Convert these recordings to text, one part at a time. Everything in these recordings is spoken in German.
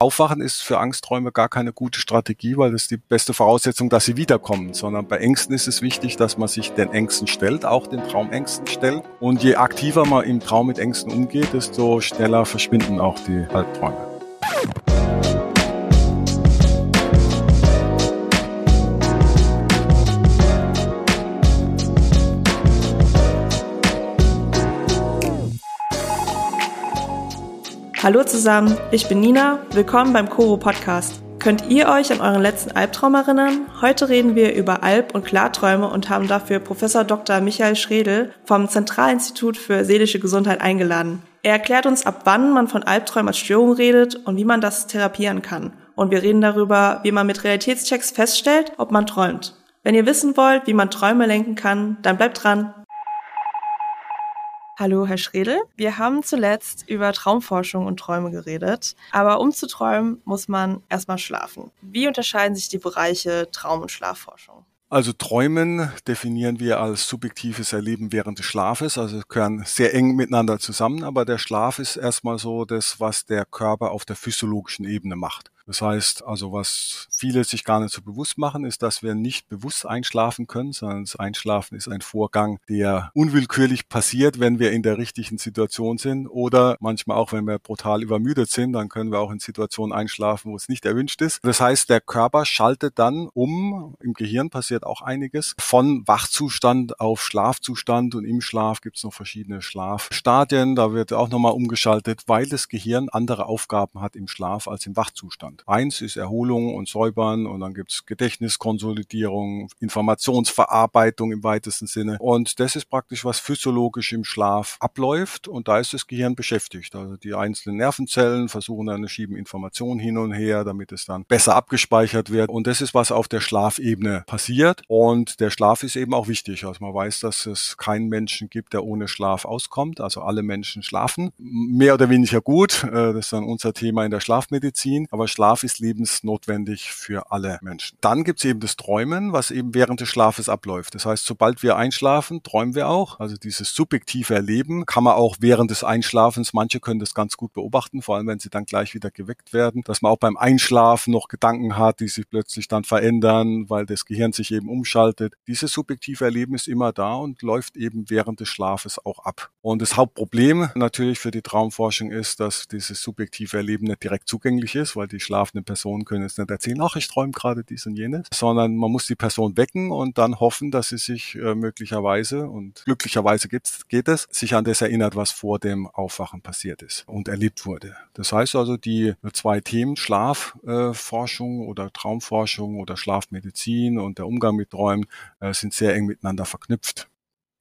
Aufwachen ist für Angstträume gar keine gute Strategie, weil das ist die beste Voraussetzung, dass sie wiederkommen, sondern bei Ängsten ist es wichtig, dass man sich den Ängsten stellt, auch den Traumängsten stellt. Und je aktiver man im Traum mit Ängsten umgeht, desto schneller verschwinden auch die Albträume. Hallo zusammen, ich bin Nina, willkommen beim Koro Podcast. Könnt ihr euch an euren letzten Albtraum erinnern? Heute reden wir über Alb- und Klarträume und haben dafür Professor Dr. Michael Schredel vom Zentralinstitut für seelische Gesundheit eingeladen. Er erklärt uns, ab wann man von Albträumen als Störung redet und wie man das therapieren kann. Und wir reden darüber, wie man mit Realitätschecks feststellt, ob man träumt. Wenn ihr wissen wollt, wie man Träume lenken kann, dann bleibt dran. Hallo, Herr Schredel. Wir haben zuletzt über Traumforschung und Träume geredet. Aber um zu träumen, muss man erstmal schlafen. Wie unterscheiden sich die Bereiche Traum- und Schlafforschung? Also Träumen definieren wir als subjektives Erleben während des Schlafes, also gehören sehr eng miteinander zusammen, aber der Schlaf ist erstmal so das, was der Körper auf der physiologischen Ebene macht. Das heißt also, was viele sich gar nicht so bewusst machen, ist, dass wir nicht bewusst einschlafen können, sondern das Einschlafen ist ein Vorgang, der unwillkürlich passiert, wenn wir in der richtigen Situation sind oder manchmal auch, wenn wir brutal übermüdet sind, dann können wir auch in Situationen einschlafen, wo es nicht erwünscht ist. Das heißt, der Körper schaltet dann um, im Gehirn passiert auch einiges, von Wachzustand auf Schlafzustand und im Schlaf gibt es noch verschiedene Schlafstadien, da wird auch nochmal umgeschaltet, weil das Gehirn andere Aufgaben hat im Schlaf als im Wachzustand. Eins ist Erholung und Säubern und dann gibt's Gedächtniskonsolidierung, Informationsverarbeitung im weitesten Sinne. Und das ist praktisch, was physiologisch im Schlaf abläuft und da ist das Gehirn beschäftigt. Also die einzelnen Nervenzellen versuchen dann, schieben Informationen hin und her, damit es dann besser abgespeichert wird. Und das ist, was auf der Schlafebene passiert. Und der Schlaf ist eben auch wichtig. Also man weiß, dass es keinen Menschen gibt, der ohne Schlaf auskommt. Also alle Menschen schlafen. Mehr oder weniger gut. Äh, das ist dann unser Thema in der Schlafmedizin. Aber Schlaf Schlaf ist lebensnotwendig für alle Menschen. Dann gibt es eben das Träumen, was eben während des Schlafes abläuft. Das heißt, sobald wir einschlafen, träumen wir auch. Also dieses subjektive Erleben kann man auch während des Einschlafens, manche können das ganz gut beobachten, vor allem wenn sie dann gleich wieder geweckt werden, dass man auch beim Einschlafen noch Gedanken hat, die sich plötzlich dann verändern, weil das Gehirn sich eben umschaltet. Dieses subjektive Erleben ist immer da und läuft eben während des Schlafes auch ab. Und das Hauptproblem natürlich für die Traumforschung ist, dass dieses subjektive Erleben nicht direkt zugänglich ist, weil die Schlaf schlafende Personen können jetzt nicht erzählen, ach, ich träume gerade dies und jenes, sondern man muss die Person wecken und dann hoffen, dass sie sich äh, möglicherweise und glücklicherweise geht es, sich an das erinnert, was vor dem Aufwachen passiert ist und erlebt wurde. Das heißt also, die zwei Themen, Schlafforschung äh, oder Traumforschung oder Schlafmedizin und der Umgang mit Träumen äh, sind sehr eng miteinander verknüpft.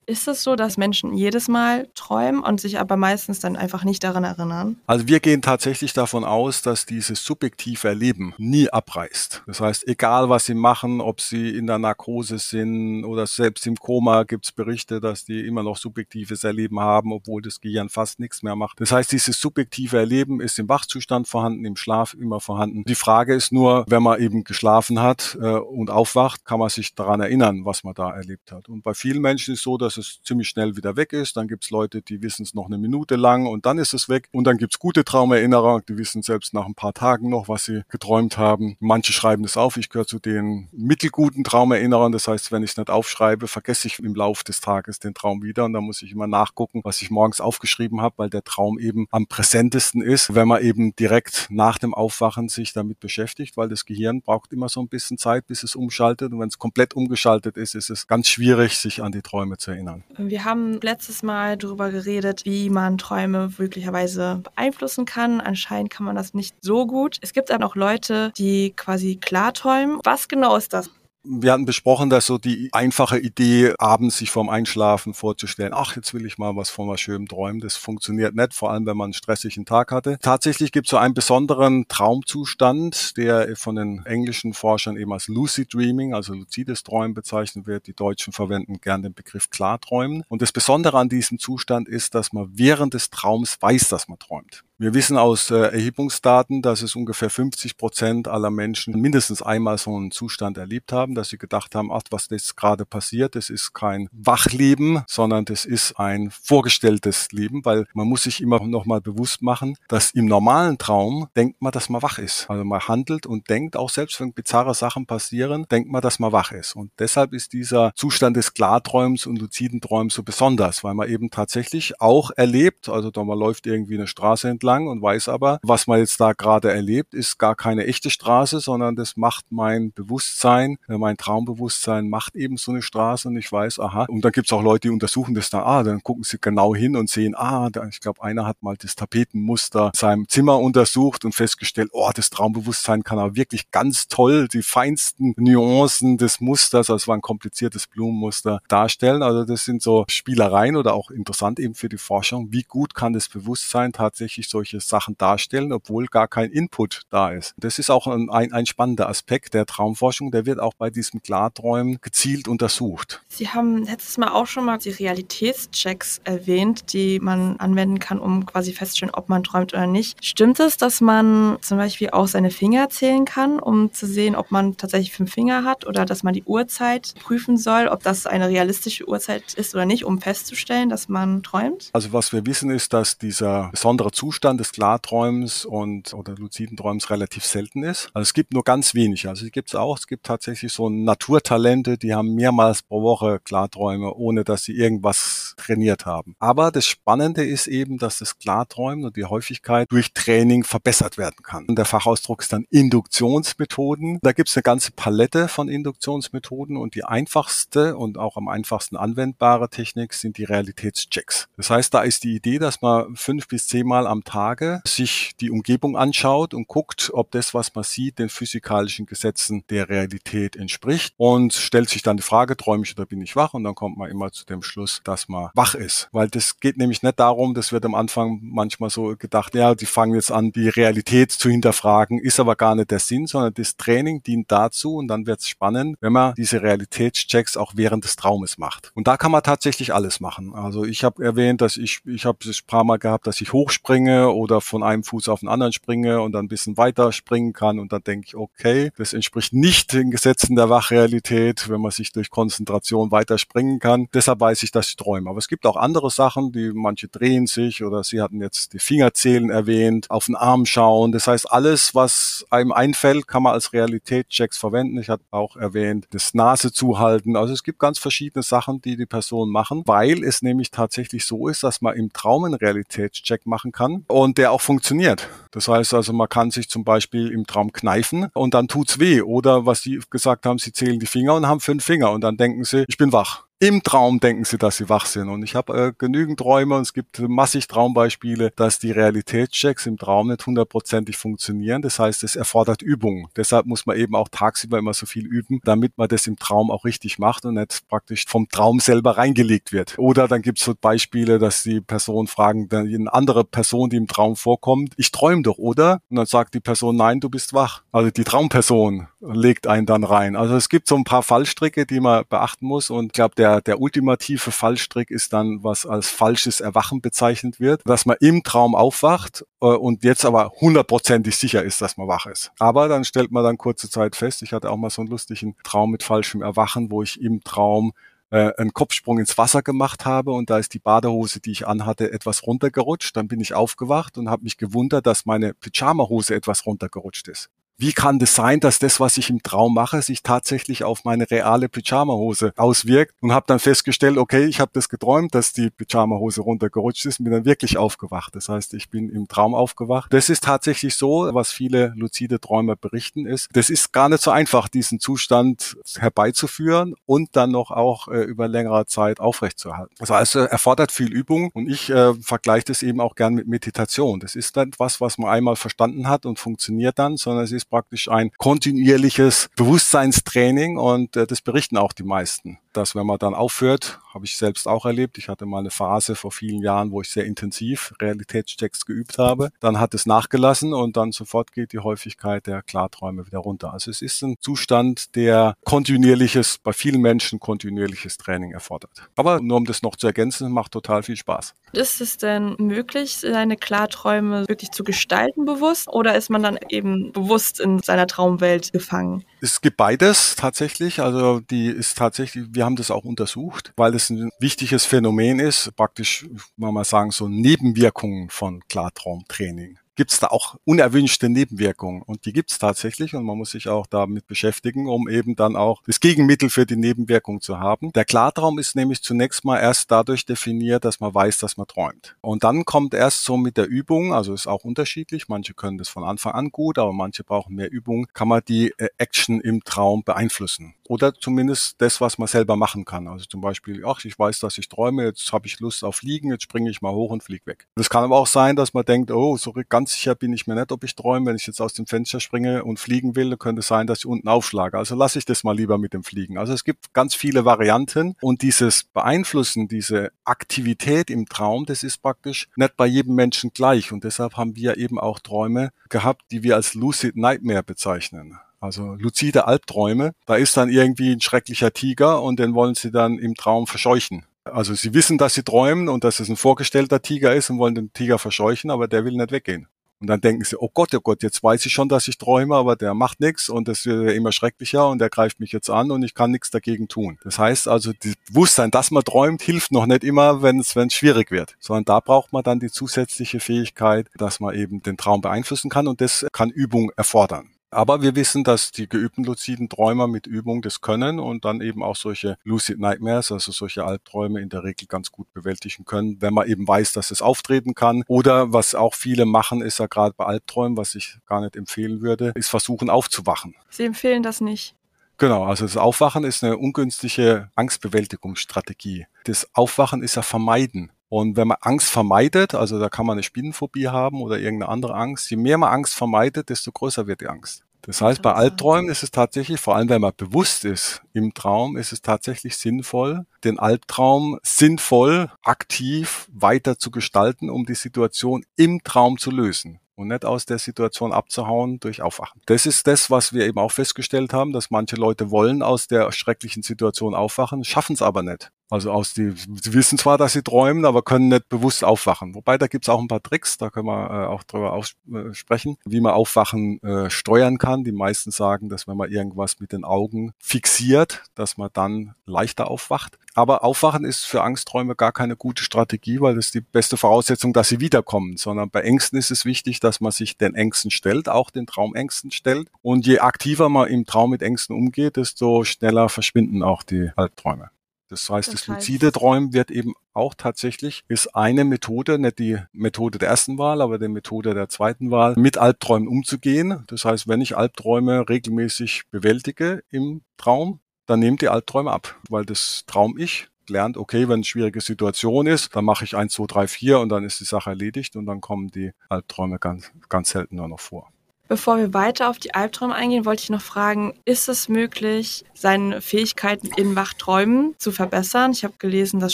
Ist es so, dass Menschen jedes Mal träumen und sich aber meistens dann einfach nicht daran erinnern? Also wir gehen tatsächlich davon aus, dass dieses subjektive Erleben nie abreißt. Das heißt, egal was sie machen, ob sie in der Narkose sind oder selbst im Koma, gibt es Berichte, dass die immer noch subjektives Erleben haben, obwohl das Gehirn fast nichts mehr macht. Das heißt, dieses subjektive Erleben ist im Wachzustand vorhanden, im Schlaf immer vorhanden. Die Frage ist nur, wenn man eben geschlafen hat äh, und aufwacht, kann man sich daran erinnern, was man da erlebt hat. Und bei vielen Menschen ist es so, dass es ziemlich schnell wieder weg ist. Dann gibt es Leute, die wissen es noch eine Minute lang und dann ist es weg. Und dann gibt es gute Traumerinnerer, die wissen selbst nach ein paar Tagen noch, was sie geträumt haben. Manche schreiben das auf. Ich gehöre zu den mittelguten Traumerinnerern. Das heißt, wenn ich es nicht aufschreibe, vergesse ich im Laufe des Tages den Traum wieder. Und dann muss ich immer nachgucken, was ich morgens aufgeschrieben habe, weil der Traum eben am präsentesten ist, wenn man eben direkt nach dem Aufwachen sich damit beschäftigt, weil das Gehirn braucht immer so ein bisschen Zeit, bis es umschaltet. Und wenn es komplett umgeschaltet ist, ist es ganz schwierig, sich an die Träume zu erinnern. Wir haben letztes Mal darüber geredet, wie man Träume möglicherweise beeinflussen kann. Anscheinend kann man das nicht so gut. Es gibt dann auch Leute, die quasi klar träumen. Was genau ist das? Wir hatten besprochen, dass so die einfache Idee, abends sich vorm Einschlafen vorzustellen, ach, jetzt will ich mal was von was Schönem träumen, das funktioniert nicht, vor allem wenn man einen stressigen Tag hatte. Tatsächlich gibt es so einen besonderen Traumzustand, der von den englischen Forschern eben als Lucid Dreaming, also luzides Träumen bezeichnet wird. Die Deutschen verwenden gern den Begriff Klarträumen. Und das Besondere an diesem Zustand ist, dass man während des Traums weiß, dass man träumt. Wir wissen aus äh, Erhebungsdaten, dass es ungefähr 50 Prozent aller Menschen mindestens einmal so einen Zustand erlebt haben, dass sie gedacht haben, ach, was jetzt gerade passiert, das ist kein Wachleben, sondern das ist ein vorgestelltes Leben, weil man muss sich immer noch mal bewusst machen, dass im normalen Traum denkt man, dass man wach ist. Also man handelt und denkt, auch selbst wenn bizarre Sachen passieren, denkt man, dass man wach ist. Und deshalb ist dieser Zustand des Klarträums und luziden Träums so besonders, weil man eben tatsächlich auch erlebt, also da man läuft irgendwie eine Straße entlang, entlang und weiß aber, was man jetzt da gerade erlebt, ist gar keine echte Straße, sondern das macht mein Bewusstsein, äh, mein Traumbewusstsein macht eben so eine Straße und ich weiß, aha. Und dann gibt es auch Leute, die untersuchen das dann, ah, dann gucken sie genau hin und sehen, ah, da, ich glaube, einer hat mal das Tapetenmuster seinem Zimmer untersucht und festgestellt, oh, das Traumbewusstsein kann aber wirklich ganz toll die feinsten Nuancen des Musters, also es war ein kompliziertes Blumenmuster, darstellen. Also das sind so Spielereien oder auch interessant eben für die Forschung, wie gut kann das Bewusstsein tatsächlich so solche Sachen darstellen, obwohl gar kein Input da ist. Das ist auch ein, ein, spannender Aspekt der Traumforschung. Der wird auch bei diesem Klarträumen gezielt untersucht. Sie haben letztes Mal auch schon mal die Realitätschecks erwähnt, die man anwenden kann, um quasi festzustellen, ob man träumt oder nicht. Stimmt es, dass man zum Beispiel auch seine Finger zählen kann, um zu sehen, ob man tatsächlich fünf Finger hat oder dass man die Uhrzeit prüfen soll, ob das eine realistische Uhrzeit ist oder nicht, um festzustellen, dass man träumt? Also was wir wissen ist, dass dieser besondere Zustand Zustand des Klarträums und oder luziden Träums relativ selten ist. Also es gibt nur ganz wenig. Also es gibt es auch. Es gibt tatsächlich so Naturtalente, die haben mehrmals pro Woche Klarträume, ohne dass sie irgendwas trainiert haben. Aber das Spannende ist eben, dass das Klarträumen und die Häufigkeit durch Training verbessert werden kann. Und der Fachausdruck ist dann Induktionsmethoden. Da gibt es eine ganze Palette von Induktionsmethoden und die einfachste und auch am einfachsten anwendbare Technik sind die Realitätschecks. Das heißt, da ist die Idee, dass man fünf bis zehnmal am Tag Tage sich die Umgebung anschaut und guckt, ob das, was man sieht, den physikalischen Gesetzen der Realität entspricht und stellt sich dann die Frage, träume ich oder bin ich wach? Und dann kommt man immer zu dem Schluss, dass man wach ist. Weil das geht nämlich nicht darum, das wird am Anfang manchmal so gedacht, ja, die fangen jetzt an, die Realität zu hinterfragen, ist aber gar nicht der Sinn, sondern das Training dient dazu und dann wird es spannend, wenn man diese Realitätschecks auch während des Traumes macht. Und da kann man tatsächlich alles machen. Also ich habe erwähnt, dass ich, ich habe es ein paar Mal gehabt, dass ich hochspringe oder von einem Fuß auf den anderen springe und dann ein bisschen weiter springen kann und dann denke ich, okay, das entspricht nicht den Gesetzen der Wachrealität, wenn man sich durch Konzentration weiter springen kann. Deshalb weiß ich, dass ich träume. Aber es gibt auch andere Sachen, die manche drehen sich oder sie hatten jetzt die Fingerzählen erwähnt, auf den Arm schauen. Das heißt, alles, was einem einfällt, kann man als Realitätschecks verwenden. Ich hatte auch erwähnt, das Nase zuhalten. Also es gibt ganz verschiedene Sachen, die die Personen machen, weil es nämlich tatsächlich so ist, dass man im Traum einen Realitätscheck machen kann und der auch funktioniert. Das heißt also, man kann sich zum Beispiel im Traum kneifen und dann tut's weh. Oder was Sie gesagt haben, Sie zählen die Finger und haben fünf Finger und dann denken Sie, ich bin wach im Traum denken sie, dass sie wach sind. Und ich habe äh, genügend Träume und es gibt massig Traumbeispiele, dass die Realitätschecks im Traum nicht hundertprozentig funktionieren. Das heißt, es erfordert Übung. Deshalb muss man eben auch tagsüber immer so viel üben, damit man das im Traum auch richtig macht und nicht praktisch vom Traum selber reingelegt wird. Oder dann gibt es so Beispiele, dass die Person fragen, eine andere Person, die im Traum vorkommt, ich träume doch, oder? Und dann sagt die Person, nein, du bist wach. Also die Traumperson legt einen dann rein. Also es gibt so ein paar Fallstricke, die man beachten muss und ich glaube, der der, ultimative Fallstrick ist dann, was als falsches Erwachen bezeichnet wird, dass man im Traum aufwacht äh, und jetzt aber hundertprozentig sicher ist, dass man wach ist. Aber dann stellt man dann kurze Zeit fest, ich hatte auch mal so einen lustigen Traum mit falschem Erwachen, wo ich im Traum äh, einen Kopfsprung ins Wasser gemacht habe und da ist die Badehose, die ich anhatte, etwas runtergerutscht. Dann bin ich aufgewacht und habe mich gewundert, dass meine Pyjamahose etwas runtergerutscht ist wie kann das sein, dass das, was ich im Traum mache, sich tatsächlich auf meine reale Pyjamahose auswirkt und habe dann festgestellt, okay, ich habe das geträumt, dass die Pyjamahose runtergerutscht ist und bin dann wirklich aufgewacht. Das heißt, ich bin im Traum aufgewacht. Das ist tatsächlich so, was viele luzide Träumer berichten ist. Das ist gar nicht so einfach, diesen Zustand herbeizuführen und dann noch auch äh, über längere Zeit aufrechtzuerhalten. Das heißt, äh, erfordert viel Übung und ich äh, vergleiche das eben auch gern mit Meditation. Das ist dann was, was man einmal verstanden hat und funktioniert dann, sondern es ist praktisch ein kontinuierliches Bewusstseinstraining und äh, das berichten auch die meisten dass wenn man dann aufhört, habe ich selbst auch erlebt. Ich hatte mal eine Phase vor vielen Jahren, wo ich sehr intensiv Realitätschecks geübt habe. Dann hat es nachgelassen und dann sofort geht die Häufigkeit der Klarträume wieder runter. Also es ist ein Zustand, der kontinuierliches, bei vielen Menschen kontinuierliches Training erfordert. Aber nur um das noch zu ergänzen, macht total viel Spaß. Ist es denn möglich, seine Klarträume wirklich zu gestalten bewusst oder ist man dann eben bewusst in seiner Traumwelt gefangen? Es gibt beides tatsächlich. Also die ist tatsächlich, wir haben das auch untersucht, weil es ein wichtiges Phänomen ist, praktisch, mal mal sagen, so Nebenwirkungen von Klartraumtraining gibt es da auch unerwünschte Nebenwirkungen. Und die gibt es tatsächlich und man muss sich auch damit beschäftigen, um eben dann auch das Gegenmittel für die Nebenwirkung zu haben. Der Klartraum ist nämlich zunächst mal erst dadurch definiert, dass man weiß, dass man träumt. Und dann kommt erst so mit der Übung, also ist auch unterschiedlich, manche können das von Anfang an gut, aber manche brauchen mehr Übung, kann man die äh, Action im Traum beeinflussen. Oder zumindest das, was man selber machen kann. Also zum Beispiel, ach, ich weiß, dass ich träume, jetzt habe ich Lust auf Fliegen, jetzt springe ich mal hoch und fliege weg. Das kann aber auch sein, dass man denkt, oh, so ganz ganz sicher bin ich mir nicht, ob ich träume. Wenn ich jetzt aus dem Fenster springe und fliegen will, könnte es sein, dass ich unten aufschlage. Also lasse ich das mal lieber mit dem Fliegen. Also es gibt ganz viele Varianten und dieses Beeinflussen, diese Aktivität im Traum, das ist praktisch nicht bei jedem Menschen gleich. Und deshalb haben wir eben auch Träume gehabt, die wir als Lucid Nightmare bezeichnen also luzide Albträume. Da ist dann irgendwie ein schrecklicher Tiger und den wollen sie dann im Traum verscheuchen. Also sie wissen, dass sie träumen und dass es ein vorgestellter Tiger ist und wollen den Tiger verscheuchen, aber der will nicht weggehen. Und dann denken sie, oh Gott, oh Gott, jetzt weiß ich schon, dass ich träume, aber der macht nichts und es wird immer schrecklicher und der greift mich jetzt an und ich kann nichts dagegen tun. Das heißt also, das Bewusstsein, dass man träumt, hilft noch nicht immer, wenn es schwierig wird, sondern da braucht man dann die zusätzliche Fähigkeit, dass man eben den Traum beeinflussen kann und das kann Übung erfordern. Aber wir wissen, dass die geübten luziden Träumer mit Übung das können und dann eben auch solche Lucid Nightmares, also solche Albträume in der Regel ganz gut bewältigen können, wenn man eben weiß, dass es auftreten kann. Oder was auch viele machen, ist ja gerade bei Albträumen, was ich gar nicht empfehlen würde, ist versuchen aufzuwachen. Sie empfehlen das nicht. Genau, also das Aufwachen ist eine ungünstige Angstbewältigungsstrategie. Das Aufwachen ist ja vermeiden. Und wenn man Angst vermeidet, also da kann man eine Spinnenphobie haben oder irgendeine andere Angst, je mehr man Angst vermeidet, desto größer wird die Angst. Das heißt, bei Albträumen ist es tatsächlich, vor allem wenn man bewusst ist im Traum, ist es tatsächlich sinnvoll, den Albtraum sinnvoll, aktiv weiter zu gestalten, um die Situation im Traum zu lösen und nicht aus der Situation abzuhauen durch Aufwachen. Das ist das, was wir eben auch festgestellt haben, dass manche Leute wollen aus der schrecklichen Situation aufwachen, schaffen es aber nicht. Also aus die, sie wissen zwar, dass sie träumen, aber können nicht bewusst aufwachen. Wobei da gibt's auch ein paar Tricks, da können wir äh, auch drüber äh, sprechen, wie man Aufwachen äh, steuern kann. Die meisten sagen, dass wenn man irgendwas mit den Augen fixiert, dass man dann leichter aufwacht. Aber Aufwachen ist für Angstträume gar keine gute Strategie, weil das ist die beste Voraussetzung, dass sie wiederkommen. Sondern bei Ängsten ist es wichtig, dass man sich den Ängsten stellt, auch den Traumängsten stellt. Und je aktiver man im Traum mit Ängsten umgeht, desto schneller verschwinden auch die Albträume. Das heißt, das, das luzide Träumen wird eben auch tatsächlich, ist eine Methode, nicht die Methode der ersten Wahl, aber die Methode der zweiten Wahl, mit Albträumen umzugehen. Das heißt, wenn ich Albträume regelmäßig bewältige im Traum, dann nehmt die Albträume ab, weil das Traum-Ich lernt, okay, wenn eine schwierige Situation ist, dann mache ich eins, zwei, drei, vier und dann ist die Sache erledigt und dann kommen die Albträume ganz, ganz selten nur noch vor. Bevor wir weiter auf die Albträume eingehen, wollte ich noch fragen, ist es möglich, seine Fähigkeiten in Wachträumen zu verbessern? Ich habe gelesen, dass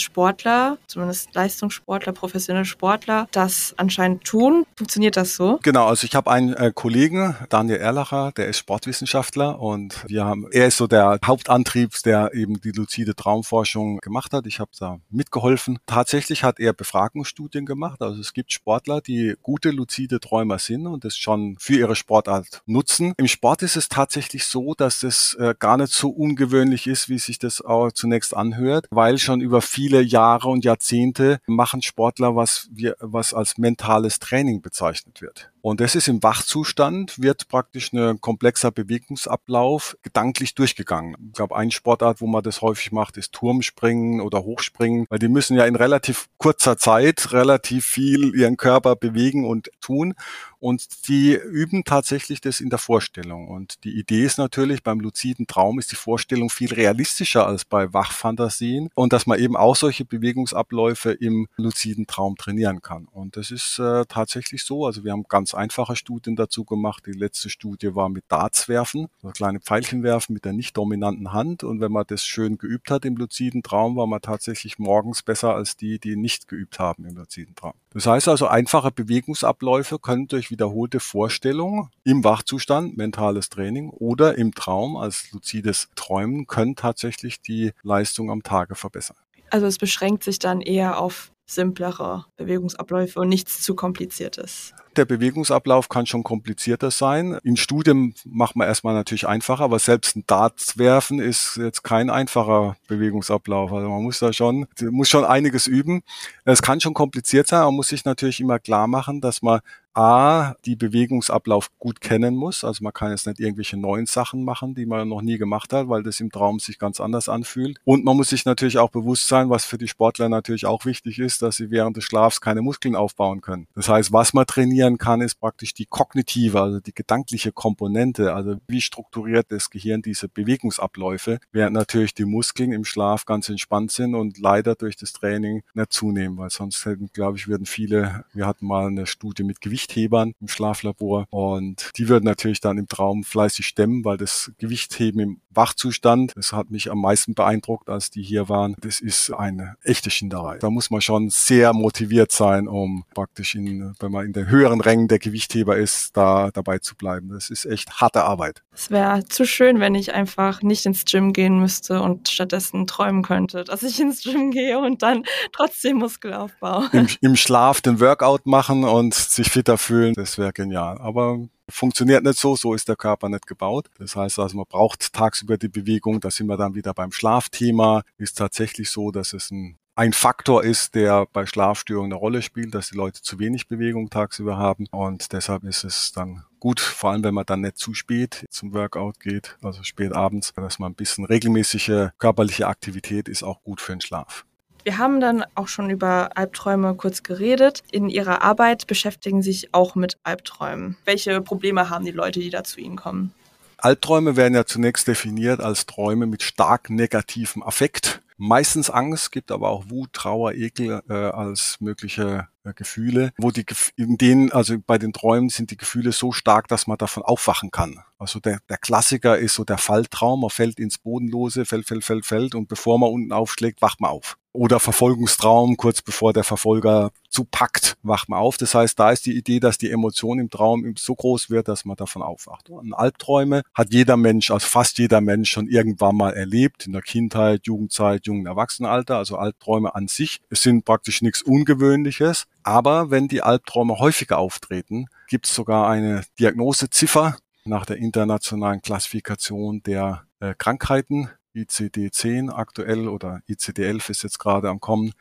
Sportler, zumindest Leistungssportler, professionelle Sportler, das anscheinend tun. Funktioniert das so? Genau, also ich habe einen äh, Kollegen, Daniel Erlacher, der ist Sportwissenschaftler und wir haben, er ist so der Hauptantrieb, der eben die luzide Traumforschung gemacht hat. Ich habe da mitgeholfen. Tatsächlich hat er Befragungsstudien gemacht. Also es gibt Sportler, die gute luzide Träumer sind und das schon für ihre Sportart nutzen. Im Sport ist es tatsächlich so, dass es äh, gar nicht so ungewöhnlich ist, wie sich das auch zunächst anhört, weil schon über viele Jahre und Jahrzehnte machen Sportler, was wir, was als mentales Training bezeichnet wird. Und das ist im Wachzustand, wird praktisch ein komplexer Bewegungsablauf gedanklich durchgegangen. Ich glaube, eine Sportart, wo man das häufig macht, ist Turmspringen oder Hochspringen, weil die müssen ja in relativ kurzer Zeit relativ viel ihren Körper bewegen und tun. Und die üben tatsächlich das in der Vorstellung. Und die Idee ist natürlich, beim luziden Traum ist die Vorstellung viel realistischer als bei Wachfantasien und dass man eben auch solche Bewegungsabläufe im luziden Traum trainieren kann. Und das ist äh, tatsächlich so. Also wir haben ganz einfache Studien dazu gemacht. Die letzte Studie war mit Darts werfen, so kleine Pfeilchen werfen mit der nicht dominanten Hand. Und wenn man das schön geübt hat im luziden Traum, war man tatsächlich morgens besser als die, die nicht geübt haben im luziden Traum. Das heißt also, einfache Bewegungsabläufe können durch wiederholte Vorstellungen im Wachzustand, mentales Training oder im Traum als luzides Träumen können tatsächlich die Leistung am Tage verbessern. Also es beschränkt sich dann eher auf simplere Bewegungsabläufe und nichts zu kompliziertes. Der Bewegungsablauf kann schon komplizierter sein. In Studien macht man erstmal natürlich einfacher, aber selbst ein Darts werfen ist jetzt kein einfacher Bewegungsablauf. Also man muss da schon, muss schon einiges üben. Es kann schon kompliziert sein, man muss sich natürlich immer klar machen, dass man A, die Bewegungsablauf gut kennen muss. Also man kann jetzt nicht irgendwelche neuen Sachen machen, die man noch nie gemacht hat, weil das im Traum sich ganz anders anfühlt. Und man muss sich natürlich auch bewusst sein, was für die Sportler natürlich auch wichtig ist, dass sie während des Schlafs keine Muskeln aufbauen können. Das heißt, was man trainieren kann, ist praktisch die kognitive, also die gedankliche Komponente. Also wie strukturiert das Gehirn diese Bewegungsabläufe, während natürlich die Muskeln im Schlaf ganz entspannt sind und leider durch das Training nicht zunehmen, weil sonst hätten, glaube ich, würden viele, wir hatten mal eine Studie mit Gewicht Gewichthebern im Schlaflabor und die würden natürlich dann im Traum fleißig stemmen, weil das Gewichtheben im Wachzustand, das hat mich am meisten beeindruckt, als die hier waren. Das ist eine echte Schinderei. Da muss man schon sehr motiviert sein, um praktisch in, wenn man in den höheren Rängen der Gewichtheber ist, da dabei zu bleiben. Das ist echt harte Arbeit. Es wäre zu schön, wenn ich einfach nicht ins Gym gehen müsste und stattdessen träumen könnte, dass ich ins Gym gehe und dann trotzdem Muskelaufbau. Im, Im Schlaf den Workout machen und sich fitter fühlen, das wäre genial. Aber funktioniert nicht so, so ist der Körper nicht gebaut. Das heißt also, man braucht tagsüber die Bewegung, da sind wir dann wieder beim Schlafthema. Ist tatsächlich so, dass es ein ein Faktor ist, der bei Schlafstörungen eine Rolle spielt, dass die Leute zu wenig Bewegung tagsüber haben. Und deshalb ist es dann gut, vor allem wenn man dann nicht zu spät zum Workout geht, also spät abends, dass man ein bisschen regelmäßige körperliche Aktivität ist auch gut für den Schlaf. Wir haben dann auch schon über Albträume kurz geredet. In Ihrer Arbeit beschäftigen Sie sich auch mit Albträumen. Welche Probleme haben die Leute, die da zu Ihnen kommen? Albträume werden ja zunächst definiert als Träume mit stark negativem Affekt. Meistens Angst, gibt aber auch Wut, Trauer, Ekel äh, als mögliche Gefühle, wo die in denen, also bei den Träumen sind die Gefühle so stark, dass man davon aufwachen kann. Also der, der Klassiker ist so der Falltraum, man fällt ins Bodenlose, fällt, fällt, fällt, fällt und bevor man unten aufschlägt, wacht man auf oder Verfolgungstraum, kurz bevor der Verfolger zupackt, wacht man auf. Das heißt, da ist die Idee, dass die Emotion im Traum so groß wird, dass man davon aufwacht. Und Albträume hat jeder Mensch, also fast jeder Mensch schon irgendwann mal erlebt, in der Kindheit, Jugendzeit, jungen Erwachsenenalter. Also Albträume an sich sind praktisch nichts Ungewöhnliches. Aber wenn die Albträume häufiger auftreten, gibt es sogar eine Diagnoseziffer nach der internationalen Klassifikation der äh, Krankheiten, ICD-10 aktuell oder ICD-11 ist jetzt gerade am Kommen,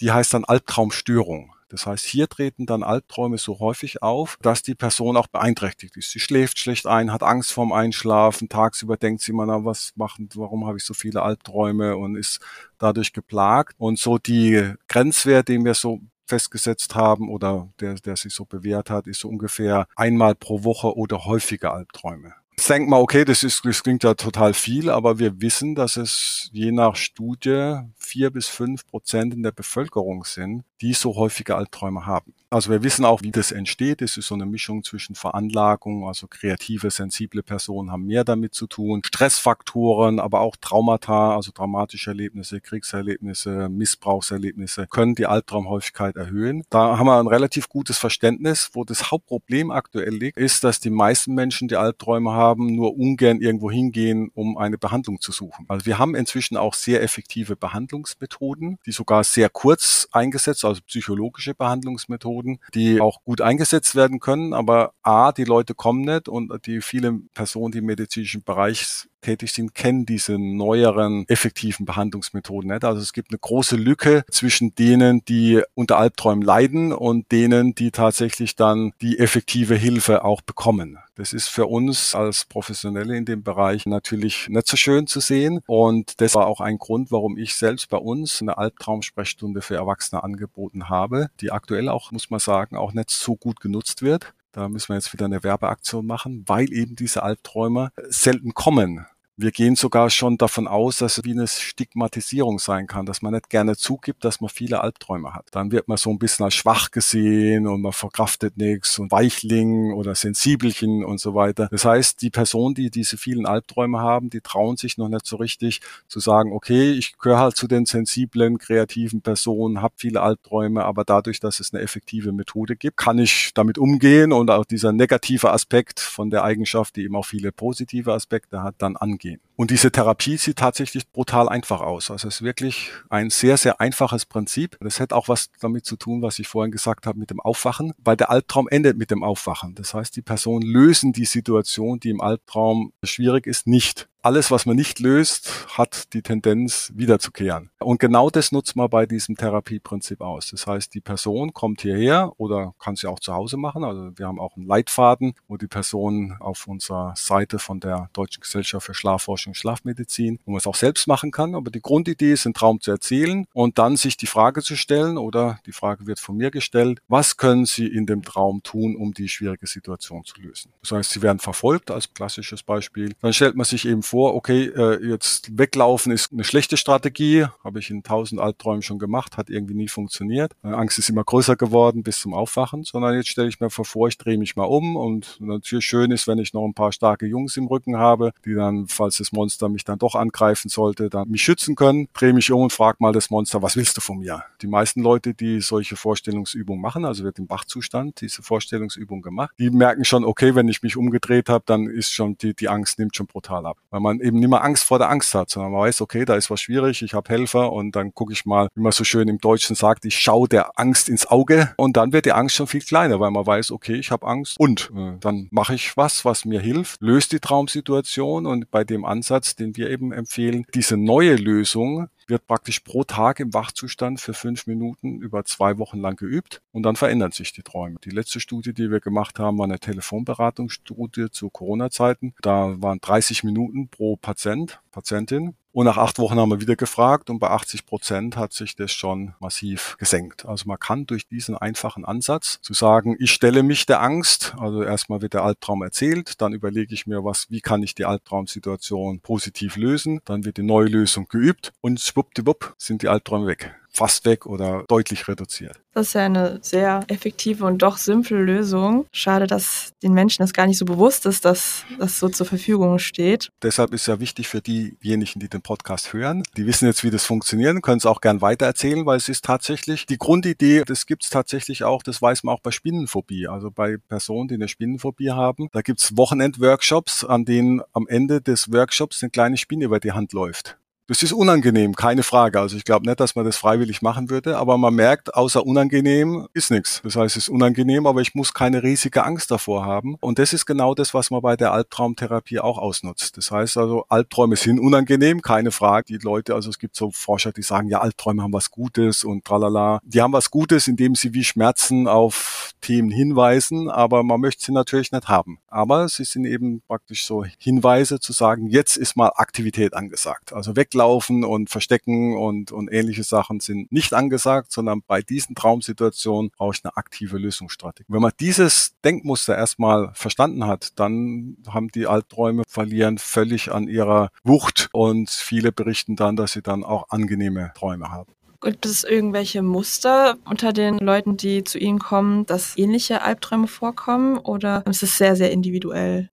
die heißt dann Albtraumstörung. Das heißt, hier treten dann Albträume so häufig auf, dass die Person auch beeinträchtigt ist. Sie schläft schlecht ein, hat Angst vorm Einschlafen, tagsüber denkt sie immer, na, was machen, warum habe ich so viele Albträume und ist dadurch geplagt. Und so die Grenzwert, den wir so festgesetzt haben oder der, der sich so bewährt hat, ist so ungefähr einmal pro Woche oder häufiger Albträume. Denkt man, okay, das, ist, das klingt ja total viel, aber wir wissen, dass es je nach Studie vier bis fünf Prozent in der Bevölkerung sind, die so häufige Albträume haben. Also wir wissen auch, wie das entsteht. Es ist so eine Mischung zwischen Veranlagung, also kreative, sensible Personen haben mehr damit zu tun, Stressfaktoren, aber auch Traumata, also traumatische Erlebnisse, Kriegserlebnisse, Missbrauchserlebnisse können die Albtraumhäufigkeit erhöhen. Da haben wir ein relativ gutes Verständnis. Wo das Hauptproblem aktuell liegt, ist, dass die meisten Menschen, die Albträume haben, nur ungern irgendwo hingehen, um eine Behandlung zu suchen. Also wir haben inzwischen auch sehr effektive Behandlungsmethoden, die sogar sehr kurz eingesetzt, also psychologische Behandlungsmethoden, die auch gut eingesetzt werden können. Aber A, die Leute kommen nicht und die viele Personen, die im medizinischen Bereich tätig sind, kennen diese neueren effektiven Behandlungsmethoden nicht. Also es gibt eine große Lücke zwischen denen, die unter Albträumen leiden und denen, die tatsächlich dann die effektive Hilfe auch bekommen. Das ist für uns als Professionelle in dem Bereich natürlich nicht so schön zu sehen. Und das war auch ein Grund, warum ich selbst bei uns eine Albtraumsprechstunde für Erwachsene angeboten habe, die aktuell auch, muss man sagen, auch nicht so gut genutzt wird. Da müssen wir jetzt wieder eine Werbeaktion machen, weil eben diese Albträume selten kommen Wir gehen sogar schon davon aus, dass es wie eine Stigmatisierung sein kann, dass man nicht gerne zugibt, dass man viele Albträume hat. Dann wird man so ein bisschen als schwach gesehen und man verkraftet nichts und Weichling oder Sensibelchen und so weiter. Das heißt, die Personen, die diese vielen Albträume haben, die trauen sich noch nicht so richtig zu sagen, okay, ich gehöre halt zu den sensiblen, kreativen Personen, habe viele Albträume, aber dadurch, dass es eine effektive Methode gibt, kann ich damit umgehen und auch dieser negative Aspekt von der Eigenschaft, die eben auch viele positive Aspekte hat, dann angehen gehen. Und diese Therapie sieht tatsächlich brutal einfach aus. Also es ist wirklich ein sehr, sehr einfaches Prinzip. Das hat auch was damit zu tun, was ich vorhin gesagt habe mit dem Aufwachen, weil der Albtraum endet mit dem Aufwachen. Das heißt, die Personen lösen die Situation, die im Albtraum schwierig ist, nicht alles, was man nicht löst, hat die Tendenz wiederzukehren. Und genau das nutzt man bei diesem Therapieprinzip aus. Das heißt, die Person kommt hierher oder kann sie auch zu Hause machen. Also wir haben auch einen Leitfaden, wo die Person auf unserer Seite von der Deutschen Gesellschaft für Schlafforschung und Schlafmedizin, wo man es auch selbst machen kann. Aber die Grundidee ist, einen Traum zu erzählen und dann sich die Frage zu stellen oder die Frage wird von mir gestellt, was können Sie in dem Traum tun, um die schwierige Situation zu lösen? Das heißt, Sie werden verfolgt als klassisches Beispiel. Dann stellt man sich eben vor, okay, äh, jetzt weglaufen ist eine schlechte Strategie, habe ich in tausend Albträumen schon gemacht, hat irgendwie nie funktioniert. Meine Angst ist immer größer geworden bis zum Aufwachen, sondern jetzt stelle ich mir vor, ich drehe mich mal um und natürlich schön ist, wenn ich noch ein paar starke Jungs im Rücken habe, die dann, falls das Monster mich dann doch angreifen sollte, dann mich schützen können, drehe mich um und frage mal das Monster, was willst du von mir? Die meisten Leute, die solche Vorstellungsübungen machen, also wird im Wachzustand diese Vorstellungsübung gemacht, die merken schon, okay, wenn ich mich umgedreht habe, dann ist schon die, die Angst nimmt schon brutal ab. Weil man eben nicht mehr Angst vor der Angst hat, sondern man weiß, okay, da ist was schwierig, ich habe Helfer und dann gucke ich mal, wie man so schön im Deutschen sagt, ich schaue der Angst ins Auge und dann wird die Angst schon viel kleiner, weil man weiß, okay, ich habe Angst und äh, dann mache ich was, was mir hilft, löst die Traumsituation und bei dem Ansatz, den wir eben empfehlen, diese neue Lösung wird praktisch pro Tag im Wachzustand für fünf Minuten über zwei Wochen lang geübt und dann verändern sich die Träume. Die letzte Studie, die wir gemacht haben, war eine Telefonberatungsstudie zu Corona-Zeiten. Da waren 30 Minuten pro Patient, Patientin und nach acht Wochen haben wir wieder gefragt und bei 80 Prozent hat sich das schon massiv gesenkt. Also man kann durch diesen einfachen Ansatz zu sagen, ich stelle mich der Angst, also erstmal wird der Albtraum erzählt, dann überlege ich mir, was, wie kann ich die Albtraumsituation positiv lösen, dann wird die neue Lösung geübt und schwuppdiwupp sind die Albträume weg fast weg oder deutlich reduziert. Das ist ja eine sehr effektive und doch simple Lösung. Schade, dass den Menschen das gar nicht so bewusst ist, dass das so zur Verfügung steht. Deshalb ist ja wichtig für diejenigen, die den Podcast hören. Die wissen jetzt, wie das funktioniert, können es auch gern weitererzählen, weil es ist tatsächlich die Grundidee, das gibt es tatsächlich auch, das weiß man auch bei Spinnenphobie. Also bei Personen, die eine Spinnenphobie haben, da gibt es Wochenend-Workshops, an denen am Ende des Workshops eine kleine Spinne über die Hand läuft. Das ist unangenehm, keine Frage. Also ich glaube nicht, dass man das freiwillig machen würde, aber man merkt, außer unangenehm ist nichts. Das heißt, es ist unangenehm, aber ich muss keine riesige Angst davor haben. Und das ist genau das, was man bei der Albtraumtherapie auch ausnutzt. Das heißt also, Albträume sind unangenehm, keine Frage. Die Leute, also es gibt so Forscher, die sagen, ja, Albträume haben was Gutes und tralala. Die haben was Gutes, indem sie wie Schmerzen auf Themen hinweisen, aber man möchte sie natürlich nicht haben. Aber sie sind eben praktisch so Hinweise zu sagen, jetzt ist mal Aktivität angesagt. Also weglaufen und Verstecken und, und ähnliche Sachen sind nicht angesagt, sondern bei diesen Traumsituationen brauche ich eine aktive Lösungsstrategie. Wenn man dieses Denkmuster erstmal verstanden hat, dann haben die Albträume verlieren völlig an ihrer Wucht und viele berichten dann, dass sie dann auch angenehme Träume haben. Gibt es irgendwelche Muster unter den Leuten, die zu Ihnen kommen, dass ähnliche Albträume vorkommen oder ist es sehr, sehr individuell?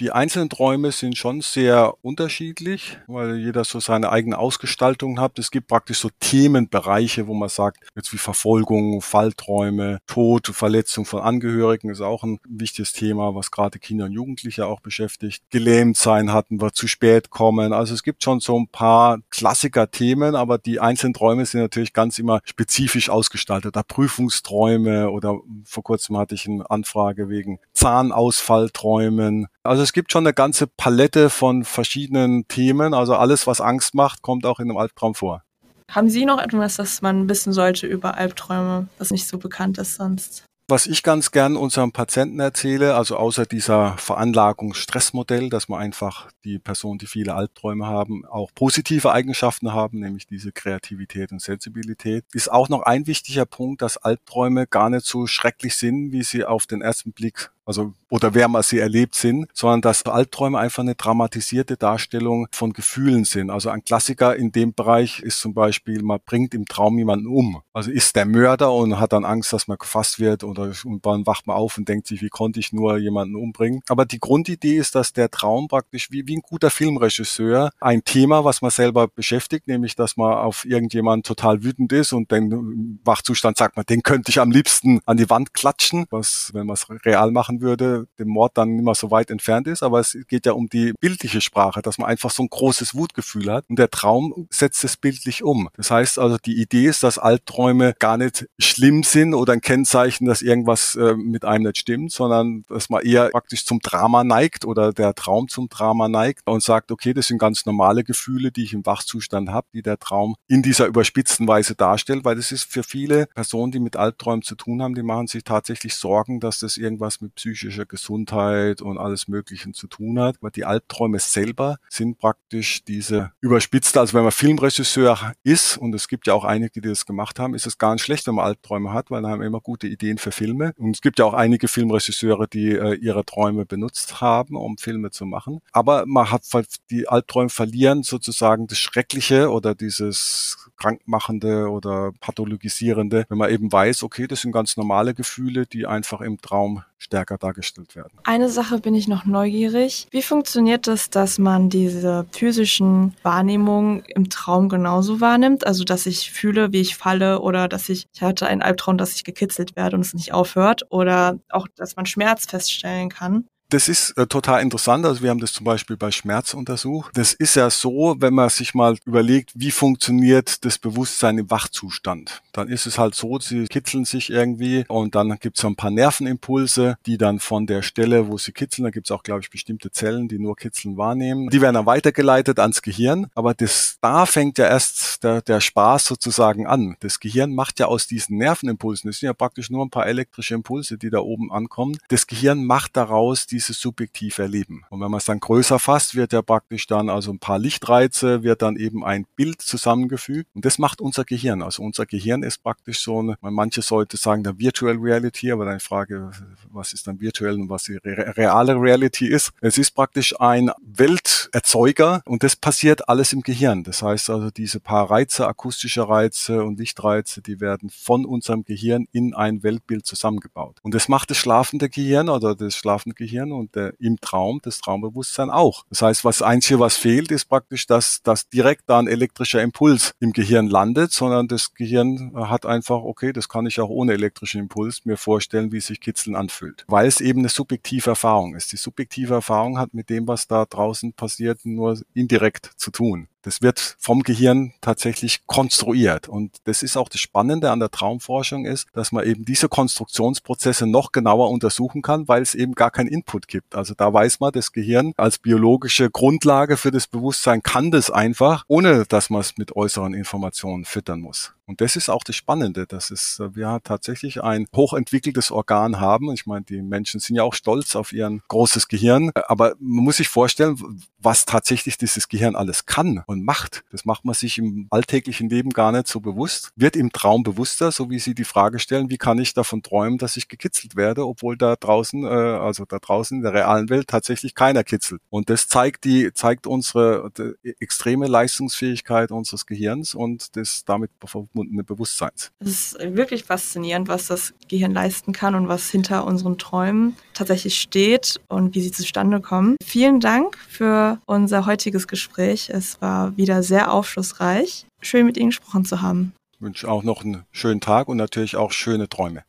Die einzelnen Träume sind schon sehr unterschiedlich, weil jeder so seine eigene Ausgestaltung hat. Es gibt praktisch so Themenbereiche, wo man sagt, jetzt wie Verfolgung, Fallträume, Tod, Verletzung von Angehörigen ist auch ein wichtiges Thema, was gerade Kinder und Jugendliche auch beschäftigt. Gelähmt sein hatten wir, zu spät kommen. Also es gibt schon so ein paar Klassiker-Themen, aber die einzelnen Träume sind natürlich ganz immer spezifisch ausgestaltet. Da Prüfungsträume oder vor kurzem hatte ich eine Anfrage wegen Zahnausfallträumen. Also es gibt schon eine ganze Palette von verschiedenen Themen. Also alles, was Angst macht, kommt auch in einem Albtraum vor. Haben Sie noch etwas, das man wissen sollte über Albträume, was nicht so bekannt ist sonst? Was ich ganz gern unseren Patienten erzähle, also außer dieser Veranlagungs-Stressmodell, dass man einfach die Personen, die viele Albträume haben, auch positive Eigenschaften haben, nämlich diese Kreativität und Sensibilität, ist auch noch ein wichtiger Punkt, dass Albträume gar nicht so schrecklich sind, wie sie auf den ersten Blick also oder wärmer sie erlebt sind, sondern dass Albträume einfach eine dramatisierte Darstellung von Gefühlen sind. Also ein Klassiker in dem Bereich ist zum Beispiel, man bringt im Traum jemanden um. Also ist der Mörder und hat dann Angst, dass man gefasst wird oder und dann wacht man auf und denkt sich, wie konnte ich nur jemanden umbringen. Aber die Grundidee ist, dass der Traum praktisch wie, wie ein guter Filmregisseur ein Thema, was man selber beschäftigt, nämlich dass man auf irgendjemanden total wütend ist und den Wachzustand sagt man, den könnte ich am liebsten an die Wand klatschen, was, wenn man es real machen würde, dem Mord dann mehr so weit entfernt ist. Aber es geht ja um die bildliche Sprache, dass man einfach so ein großes Wutgefühl hat. Und der Traum setzt es bildlich um. Das heißt also, die Idee ist, dass Albträume gar nicht schlimm sind oder ein Kennzeichen, dass irgendwas äh, mit einem nicht stimmt, sondern dass man eher praktisch zum Drama neigt oder der Traum zum Drama neigt und sagt, okay, das sind ganz normale Gefühle, die ich im Wachzustand habe, die der Traum in dieser überspitzten Weise darstellt, weil das ist für viele Personen, die mit Albträumen zu tun haben, die machen sich tatsächlich Sorgen, dass das irgendwas mit psychischer Gesundheit und alles Möglichen zu tun hat. Aber die Albträume selber sind praktisch diese überspitzte, also wenn man Filmregisseur ist, und es gibt ja auch einige, die das gemacht haben, ist es gar nicht schlecht, wenn man Albträume hat, weil dann haben wir immer gute Ideen für Filme. Und es gibt ja auch einige Filmregisseure, die äh, ihre Träume benutzt haben, um Filme zu machen. Aber man hat die Albträume verlieren sozusagen das Schreckliche oder dieses krankmachende oder pathologisierende, wenn man eben weiß, okay, das sind ganz normale Gefühle, die einfach im Traum stärker dargestellt werden. Eine Sache bin ich noch neugierig. Wie funktioniert es, dass man diese physischen Wahrnehmungen im Traum genauso wahrnimmt? Also, dass ich fühle, wie ich falle oder dass ich, ich hatte einen Albtraum, dass ich gekitzelt werde und es nicht aufhört oder auch, dass man Schmerz feststellen kann. Das ist äh, total interessant. Also wir haben das zum Beispiel bei Schmerz untersucht. Das ist ja so, wenn man sich mal überlegt, wie funktioniert das Bewusstsein im Wachzustand. Dann ist es halt so, sie kitzeln sich irgendwie und dann gibt es so ein paar Nervenimpulse, die dann von der Stelle, wo sie kitzeln, da gibt es auch, glaube ich, bestimmte Zellen, die nur Kitzeln wahrnehmen. Die werden dann weitergeleitet ans Gehirn. Aber das, da fängt ja erst der, der Spaß sozusagen an. Das Gehirn macht ja aus diesen Nervenimpulsen, das sind ja praktisch nur ein paar elektrische Impulse, die da oben ankommen. Das Gehirn macht daraus die dieses subjektive Erleben. Und wenn man es dann größer fasst, wird ja praktisch dann also ein paar Lichtreize, wird dann eben ein Bild zusammengefügt. Und das macht unser Gehirn. Also unser Gehirn ist praktisch so eine, manche Leute sagen da Virtual Reality, aber dann Frage, was ist dann virtuell und was die reale Reality ist. Es ist praktisch ein Welterzeuger und das passiert alles im Gehirn. Das heißt also, diese paar Reize, akustische Reize und Lichtreize, die werden von unserem Gehirn in ein Weltbild zusammengebaut. Und das macht das schlafende Gehirn oder das schlafende Gehirn Bewusstsein und äh, im Traum das Traumbewusstsein auch. Das heißt, was Einzige, was fehlt, ist praktisch, dass, dass direkt da ein elektrischer Impuls im Gehirn landet, sondern das Gehirn hat einfach, okay, das kann ich auch ohne elektrischen Impuls mir vorstellen, wie sich Kitzeln anfühlt. Weil es eben eine subjektive Erfahrung ist. Die subjektive Erfahrung hat mit dem, was da draußen passiert, nur indirekt zu tun. Das wird vom Gehirn tatsächlich konstruiert. Und das ist auch das Spannende an der Traumforschung ist, dass man eben diese Konstruktionsprozesse noch genauer untersuchen kann, weil es eben gar keinen Input gibt. Also da weiß man, das Gehirn als biologische Grundlage für das Bewusstsein kann das einfach, ohne dass man es mit äußeren Informationen füttern muss. Und das ist auch das Spannende, dass es, äh, wir tatsächlich ein hochentwickeltes Organ haben. Ich meine, die Menschen sind ja auch stolz auf ihr großes Gehirn. Aber man muss sich vorstellen, was tatsächlich dieses Gehirn alles kann und macht. Das macht man sich im alltäglichen Leben gar nicht so bewusst. Wird im Traum bewusster, so wie Sie die Frage stellen, wie kann ich davon träumen, dass ich gekitzelt werde, obwohl da draußen, äh, also da draußen in der realen Welt tatsächlich keiner kitzelt. Und das zeigt die, zeigt unsere extreme Leistungsfähigkeit unseres Gehirns und das damit verbundene Bewusstseins. Es ist wirklich faszinierend, was das Gehirn leisten kann und was hinter unseren Träumen tatsächlich steht und wie sie zustande kommen. Vielen Dank für unser heutiges Gespräch. Es war wieder sehr aufschlussreich. Schön mit Ihnen gesprochen zu haben. Ich wünsche auch noch einen schönen Tag und natürlich auch schöne Träume.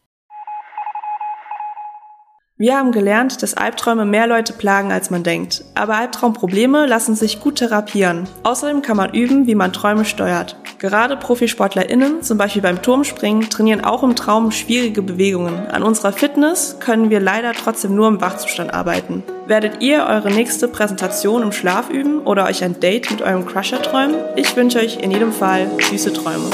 Wir haben gelernt, dass Albträume mehr Leute plagen, als man denkt. Aber Albtraumprobleme lassen sich gut therapieren. Außerdem kann man üben, wie man Träume steuert. Gerade ProfisportlerInnen, zum Beispiel beim Turmspringen, trainieren auch im Traum schwierige Bewegungen. An unserer Fitness können wir leider trotzdem nur im Wachzustand arbeiten. Werdet ihr eure nächste Präsentation im Schlaf üben oder euch ein Date mit eurem Crusher träumen? Ich wünsche euch in jedem Fall süße Träume.